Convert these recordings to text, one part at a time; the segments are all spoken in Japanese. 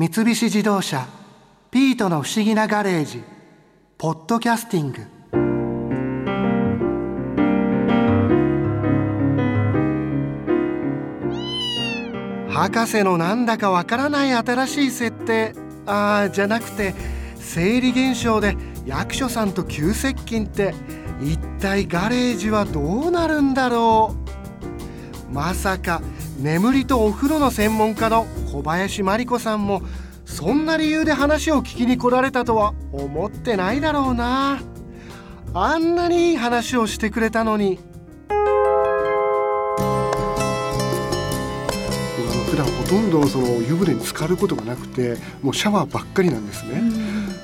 三菱自動車「ピートの不思議なガレージ」「ポッドキャスティング」博士のなんだかわからない新しい設定あーじゃなくて生理現象で役所さんと急接近って一体ガレージはどうなるんだろう？まさか眠りとお風呂の専門家の小林真理子さんもそんな理由で話を聞きに来られたとは思ってないだろうな。あんなにいい話をしてくれたのに。普段ほとんどその湯船に浸かることがなくてもうシャワーばっかりなんですね、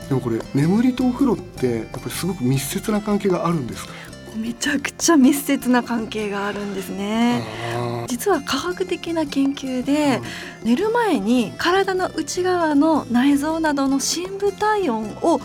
でもこれ眠りとお風呂ってやっぱりすごく密接な関係があるんですか？めちゃくちゃ密接な関係があるんですね。実は科学的な研究で、うん、寝る前に体の内側の内臓などの深部体温を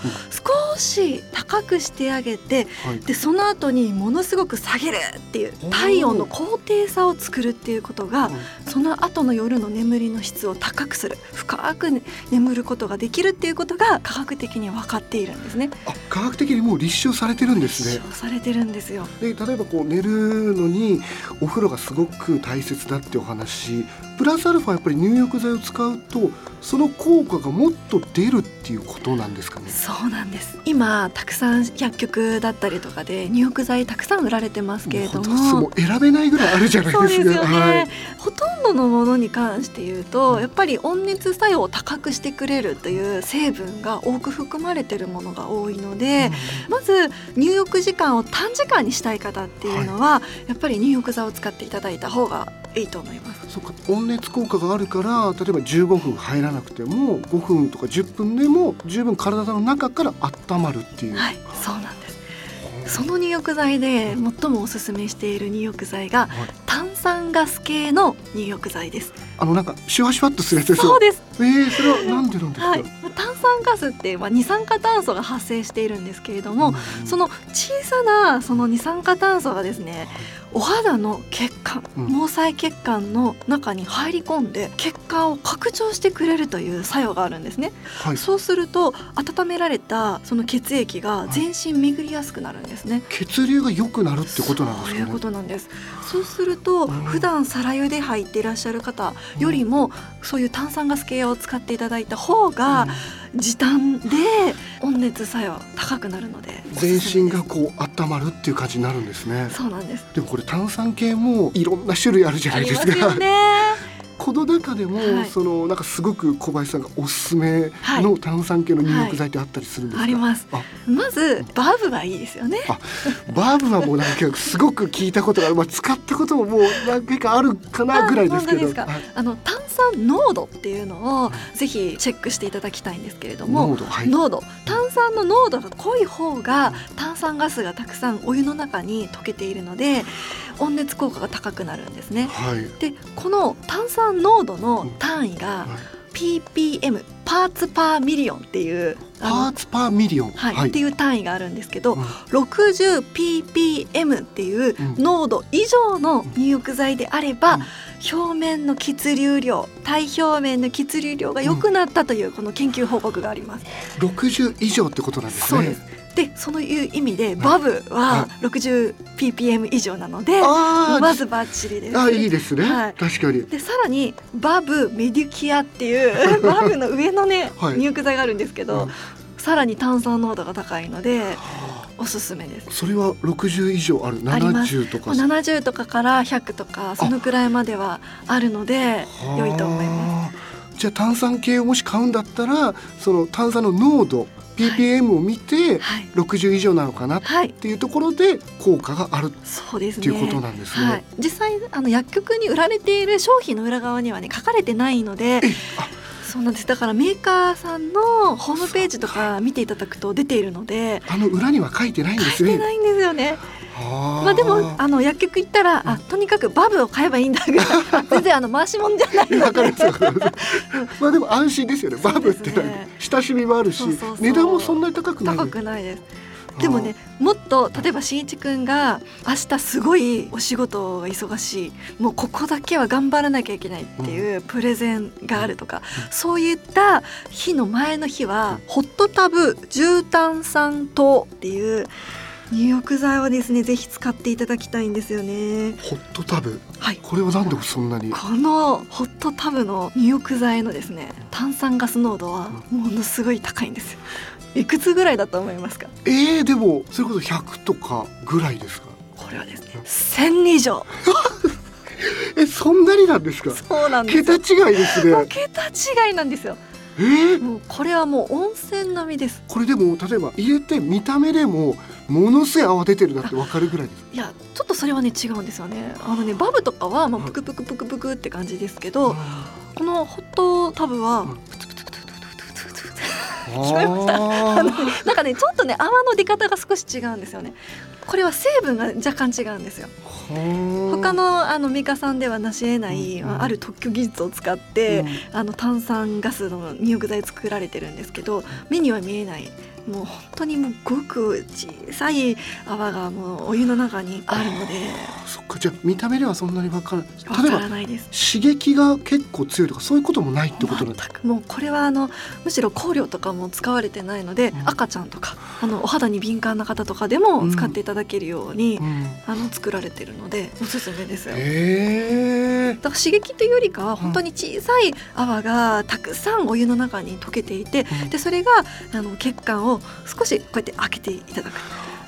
少し高くしてあげて、うん、でその後にものすごく下げるっていう体温の高低差を作るっていうことが、その後の夜の眠りの質を高くする深く眠ることができるっていうことが科学的に分かっているんですね。あ科学的にもう立証されてるんですね。立証されてるんですよ。で例えばこう寝るのにお風呂がすごく大切だってお話プラスアルファやっぱり入浴剤を使うとその効果がもっと出るっていうことなんですかねそうなんです今たくさん薬局だったりとかで入浴剤たくさん売られてますけれどもも選べないぐらいあるじゃないですかねはい、ほとんどのものに関して言うとやっぱり温熱作用を高くしてくれるという成分が多く含まれているものが多いので、うん、まず入浴時間を短時間にしたい方っていうのは、はい、やっぱり入浴剤を使っていただいた方がいいと思います。そうか。温熱効果があるから例えば15分入らなくても5分とか10分でも十分体の中から温まるっていう。はいそうなんですその入浴剤で最もおすすめしている入浴剤が、炭酸ガス系の入浴剤ですあのなんかシュワシュワっとするやつですそうです。えー、それはなんでなんですか、はい、炭酸ガスってまあ二酸化炭素が発生しているんですけれども、その小さなその二酸化炭素がですね、お肌の血管、毛細血管の中に入り込んで血管を拡張してくれるという作用があるんですね、はい、そうすると温められたその血液が全身巡りやすくなるんですね、はい、血流が良くなるってことなんですか、ね、そういうことなんです。そうすると普段サラ湯で入っていらっしゃる方よりもそういう炭酸ガス系を使っていただいた方が、時短で温熱作用高くなるので全身がこう温まるっていう感じになるんですね。そうなんです。でもこれ炭酸系もいろんな種類あるじゃないですか。この中でも、はい、そのなんかすごく小林さんがおすすめの炭酸系の入浴剤ってあったりするんですか、はい。はい、あります。まずバーブがいいですよね。バーブはもうなんかすごく聞いたことがある、まあ、使ったことももう何回かあるかなぐらいですけど。あの炭酸濃度っていうのをぜひチェックしていただきたいんですけれども濃度,、濃度。炭酸の濃度が濃い方が炭酸ガスがたくさんお湯の中に溶けているので温熱効果が高くなるんですね。はい、でこの炭酸濃度の単位が ppm parts per million っていう parts per million、はい、はい、っていう単位があるんですけど、うん、60ppm っていう濃度以上の入浴剤であれば、うん、表面の血流量体表面の血流量が良くなったというこの研究報告があります。うん、60以上ってことなんですね。そうです。でそのいう意味でバブは 60ppm 以上なので、まずバッチリです。あいいですね、はい、確かに。でさらにバブメデュキアっていう バブの上のね、はい、入浴剤があるんですけど、うん、さらに炭酸濃度が高いので。おすすめです。それは60以上ある？70とか70とかから100とかそのくらいまではあるので良いと思います。じゃあ炭酸系をもし買うんだったらその炭酸の濃度 ppm を見て60以上なのかなっていうところで効果があるそうですっていうことなんですね。はい、実際あの薬局に売られている商品の裏側にはね書かれてないので。そうなんです。だからメーカーさんのホームページとか見ていただくと出ているのであの裏には書いてないんですね書いてないんですよね。まあでもあの薬局行ったらあとにかくバブを買えばいいんだぐらい。全然あの回しもんじゃないので。まあでも安心ですよね。バブって親しみもあるし値段もそんなに高くない。高くないですでもねもっと例えばしんいちくんが明日すごいお仕事が忙しい。もうここだけは頑張らなきゃいけないっていうプレゼンがあるとか、そういった日の前の日はホットタブ重炭酸糖っていう入浴剤をですねぜひ使っていただきたいんですよね。ホットタブ。はい。これはなんでそんなに？このホットタブの入浴剤のですね炭酸ガス濃度はものすごい高いんですよいくつぐらいだと思いますか？えー、でもそれこそ100とかぐらいですか？これはですね1000以上。えそんなになんですか？そうなんです桁よ違いですね。桁違いなんですよ。え？ー、もうこれはもう温泉並みです。これでも例えば入れて見た目でもものすごい泡出てるなってわかるぐらいですいやちょっとそれはね違うんですよね。あのねバブとかはまあプクプクプクプクって感じですけどこのホットタブはうんプツ聞こえました。ー。あのなんかねちょっとね泡の出方が少し違うんですよね。これは成分が若干違うんですよ。他のあのメーカーさんでは成し得ない、うんまあある特許技術を使って、うん。あの炭酸ガスの入浴剤作られてるんですけど目には見えないもう本当にもうごく小さい泡がもうお湯の中にあるので。そっか。じゃあ見た目ではそんなにわからない例えばらないです。刺激が結構強いとかそういうこともないってことなんです全く。もうこれはあのむしろ香料とかも使われてないので、うん。赤ちゃんとかあのお肌に敏感な方とかでも使っていただけるように、うん。あの作られてるのでおすすめですよ。へえだから刺激というよりかは本当に小さい泡がたくさんお湯の中に溶けていてでそれがあの血管を少しこうやって開けていただく。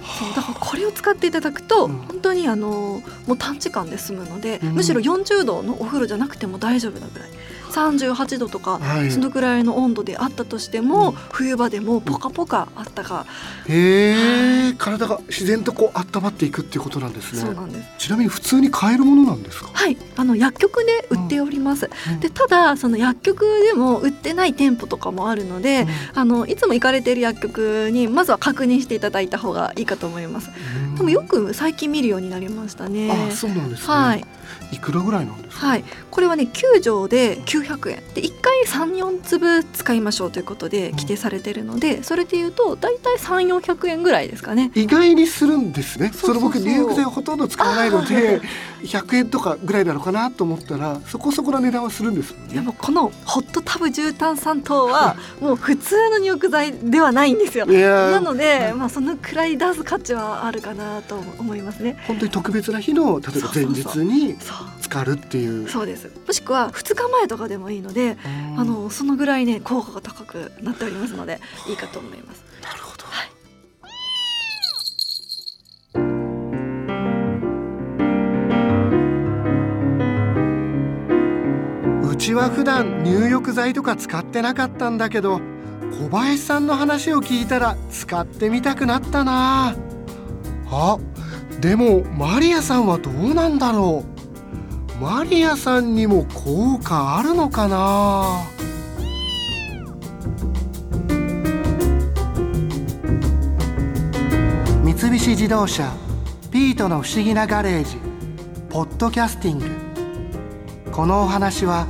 そうだからこれを使っていただくとうん。本当にあのもう短時間で済むのでうん。むしろ40度のお風呂じゃなくても大丈夫なぐらい38度とかはい。そのぐらいの温度であったとしても、うん。冬場でもポカポカあったか、へえ体が自然とこう温まっていくっていうことなんですね。そうなんです。ちなみに普通に買えるものなんですか？はいあの薬局で売っております、うん。でただその薬局でも売ってない店舗とかもあるので、あのいつも行かれている薬局にまずは確認していただいた方がいいかと思います。うん。でもよく最近見るようになりましたね。あそうなんですね、はい、いくらぐらいなんですか？はい、これはね9錠で900円で1回34粒使いましょうということで規定されてるのでそれでいうと大体3400円ぐらいですかね。意外にするんですね。そそうそう。そうの僕入浴剤をほとんど使わないので100円とかぐらいなのかなと思ったらそこそこの値段はするんですね。でもこのホットタブ重炭酸糖はもう普通の入浴剤ではないんですよ。なので、まあ、そのくらい出す価値はあるかなと思いますね。本当に特別な日の例えば前日に浸かるっていう。そうです。もしくは2日前とかでもいいので、うん。あのそのぐらいね効果が高くなっておりますのでいいかと思います。なるほど、はうちは普段入浴剤とか使ってなかったんだけど小林さんの話を聞いたら使ってみたくなったな。あでもマリアさんはどうなんだろうマリアさんにも効果あるのかな？三菱自動車ピートの不思議なガレージポッドキャスティング。このお話は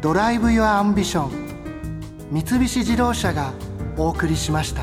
Drive your Ambition 三菱自動車がお送りしました。